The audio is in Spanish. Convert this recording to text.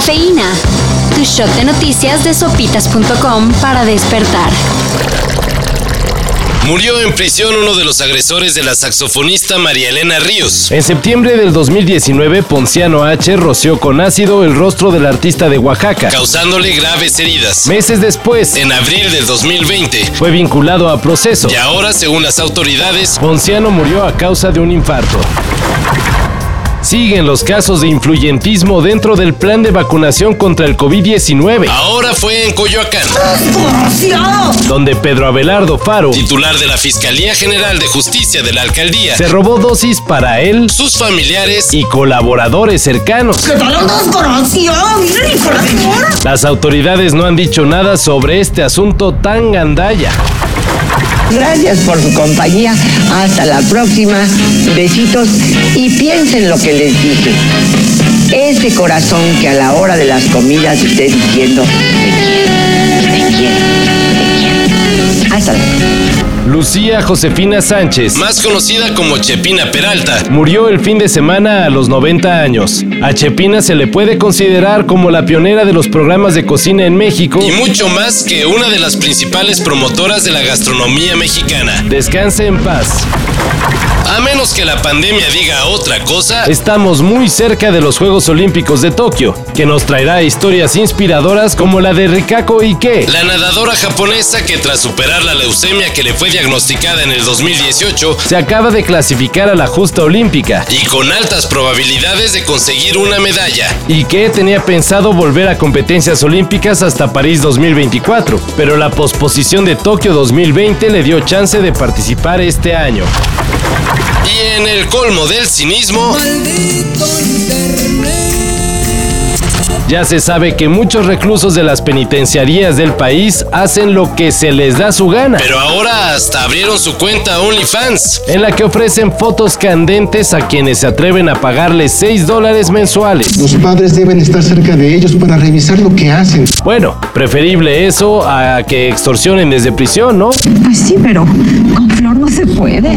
Cafeína. Tu shot de noticias de sopitas.com para despertar. Murió en prisión uno de los agresores de la saxofonista María Elena Ríos. En septiembre del 2019, Ponciano H. roció con ácido el rostro del artista de Oaxaca, causándole graves heridas. Meses después, en abril del 2020, fue vinculado a proceso. Y ahora, según las autoridades, Ponciano murió a causa de un infarto. Siguen los casos de influyentismo dentro del plan de vacunación contra el COVID-19. Ahora fue en Coyoacán. Donde Pedro Abelardo Faro, titular de la Fiscalía General de Justicia de la Alcaldía, se robó dosis para él, sus familiares y colaboradores cercanos. ¿Qué tal Miren, Las autoridades no han dicho nada sobre este asunto tan gandalla. Gracias por su compañía. Hasta la próxima. Besitos y piensen lo que les dije. Ese corazón que a la hora de las comidas esté diciendo, te quiero, te quiero, te quiero. Hasta luego. Lucía Josefina Sánchez, más conocida como Chepina Peralta, murió el fin de semana a los 90 años. A Chepina se le puede considerar como la pionera de los programas de cocina en México y mucho más que una de las principales promotoras de la gastronomía mexicana. Descanse en paz. A menos que la pandemia diga otra cosa, estamos muy cerca de los Juegos Olímpicos de Tokio, que nos traerá historias inspiradoras como la de Rikako Ike, la nadadora japonesa que tras superar la leucemia que le fue diagnosticada en el 2018, se acaba de clasificar a la justa olímpica y con altas probabilidades de conseguir una medalla. Ike tenía pensado volver a competencias olímpicas hasta París 2024, pero la posposición de Tokio 2020 le dio chance de participar este año. Y en el colmo del cinismo. Ya se sabe que muchos reclusos de las penitenciarías del país hacen lo que se les da su gana. Pero ahora hasta abrieron su cuenta OnlyFans, en la que ofrecen fotos candentes a quienes se atreven a pagarles 6 dólares mensuales. Los padres deben estar cerca de ellos para revisar lo que hacen. Bueno, preferible eso a que extorsionen desde prisión, ¿no? Pues sí, pero con Flor no se puede.